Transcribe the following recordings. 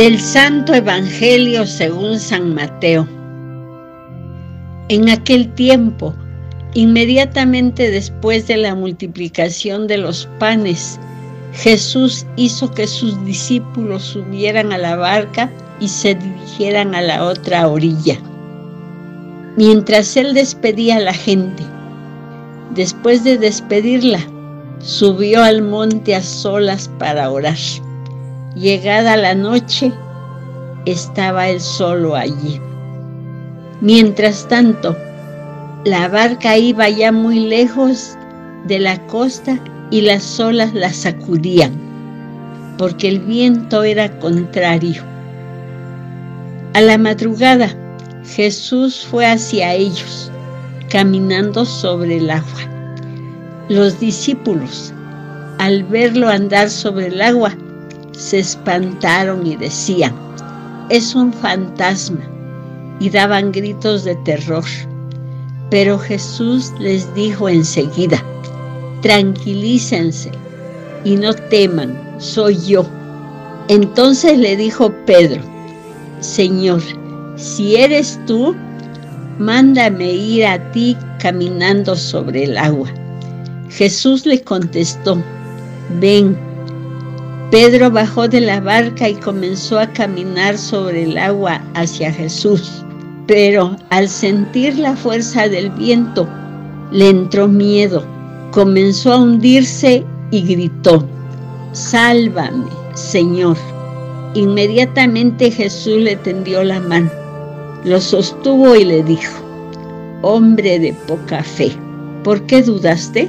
Del Santo Evangelio según San Mateo. En aquel tiempo, inmediatamente después de la multiplicación de los panes, Jesús hizo que sus discípulos subieran a la barca y se dirigieran a la otra orilla. Mientras él despedía a la gente, después de despedirla, subió al monte a solas para orar. Llegada la noche, estaba él solo allí. Mientras tanto, la barca iba ya muy lejos de la costa y las olas la sacudían, porque el viento era contrario. A la madrugada, Jesús fue hacia ellos, caminando sobre el agua. Los discípulos, al verlo andar sobre el agua, se espantaron y decían, es un fantasma, y daban gritos de terror. Pero Jesús les dijo enseguida, tranquilícense y no teman, soy yo. Entonces le dijo Pedro, Señor, si eres tú, mándame ir a ti caminando sobre el agua. Jesús le contestó, ven. Pedro bajó de la barca y comenzó a caminar sobre el agua hacia Jesús, pero al sentir la fuerza del viento, le entró miedo, comenzó a hundirse y gritó, Sálvame, Señor. Inmediatamente Jesús le tendió la mano, lo sostuvo y le dijo, Hombre de poca fe, ¿por qué dudaste?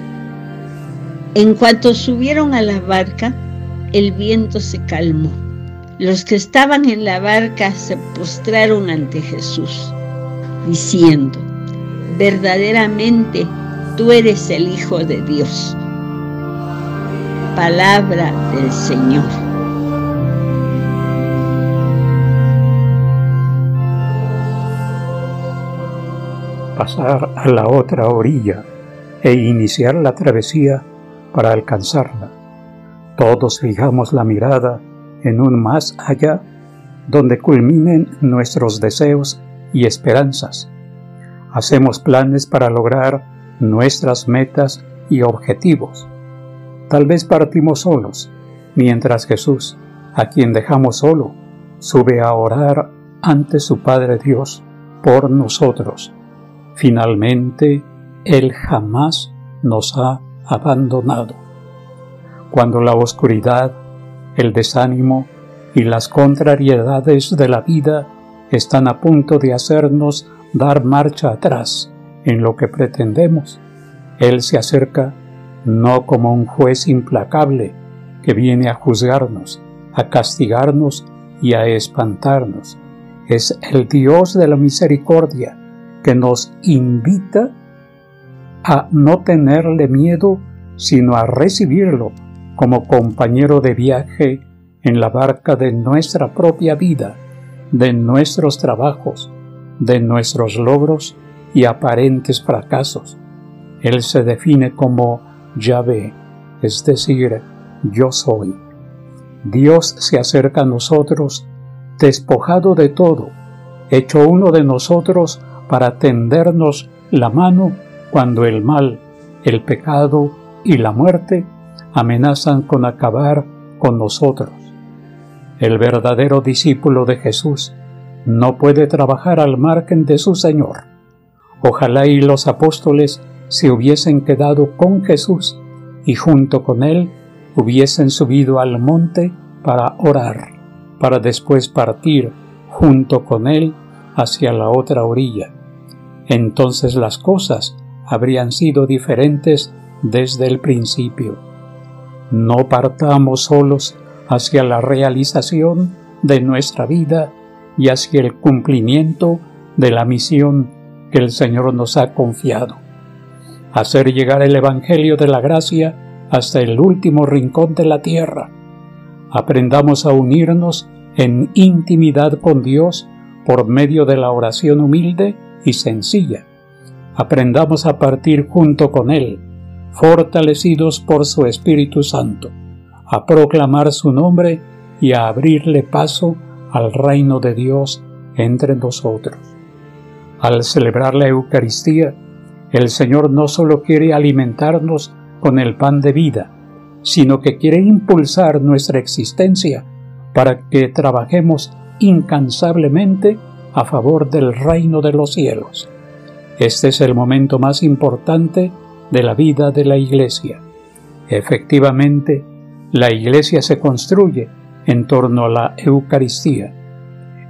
En cuanto subieron a la barca, el viento se calmó. Los que estaban en la barca se postraron ante Jesús, diciendo, verdaderamente tú eres el Hijo de Dios. Palabra del Señor. Pasar a la otra orilla e iniciar la travesía para alcanzarla todos fijamos la mirada en un más allá donde culminen nuestros deseos y esperanzas. Hacemos planes para lograr nuestras metas y objetivos. Tal vez partimos solos, mientras Jesús, a quien dejamos solo, sube a orar ante su Padre Dios por nosotros. Finalmente, Él jamás nos ha abandonado cuando la oscuridad, el desánimo y las contrariedades de la vida están a punto de hacernos dar marcha atrás en lo que pretendemos. Él se acerca no como un juez implacable que viene a juzgarnos, a castigarnos y a espantarnos. Es el Dios de la misericordia que nos invita a no tenerle miedo, sino a recibirlo como compañero de viaje en la barca de nuestra propia vida, de nuestros trabajos, de nuestros logros y aparentes fracasos. Él se define como Yahvé, es decir, yo soy. Dios se acerca a nosotros despojado de todo, hecho uno de nosotros para tendernos la mano cuando el mal, el pecado y la muerte amenazan con acabar con nosotros. El verdadero discípulo de Jesús no puede trabajar al margen de su Señor. Ojalá y los apóstoles se hubiesen quedado con Jesús y junto con él hubiesen subido al monte para orar, para después partir junto con él hacia la otra orilla. Entonces las cosas habrían sido diferentes desde el principio. No partamos solos hacia la realización de nuestra vida y hacia el cumplimiento de la misión que el Señor nos ha confiado. Hacer llegar el Evangelio de la Gracia hasta el último rincón de la tierra. Aprendamos a unirnos en intimidad con Dios por medio de la oración humilde y sencilla. Aprendamos a partir junto con Él fortalecidos por su Espíritu Santo, a proclamar su nombre y a abrirle paso al reino de Dios entre nosotros. Al celebrar la Eucaristía, el Señor no solo quiere alimentarnos con el pan de vida, sino que quiere impulsar nuestra existencia para que trabajemos incansablemente a favor del reino de los cielos. Este es el momento más importante de la vida de la Iglesia. Efectivamente, la Iglesia se construye en torno a la Eucaristía.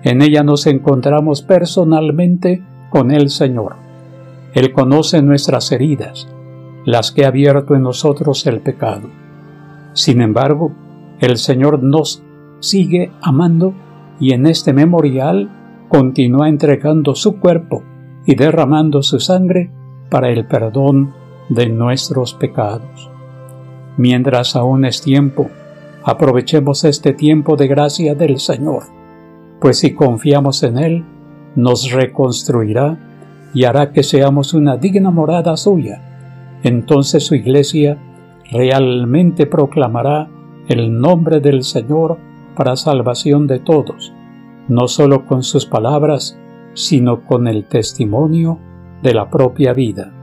En ella nos encontramos personalmente con el Señor. Él conoce nuestras heridas, las que ha abierto en nosotros el pecado. Sin embargo, el Señor nos sigue amando y en este memorial continúa entregando su cuerpo y derramando su sangre para el perdón de nuestros pecados. Mientras aún es tiempo, aprovechemos este tiempo de gracia del Señor, pues si confiamos en Él, nos reconstruirá y hará que seamos una digna morada suya. Entonces su iglesia realmente proclamará el nombre del Señor para salvación de todos, no solo con sus palabras, sino con el testimonio de la propia vida.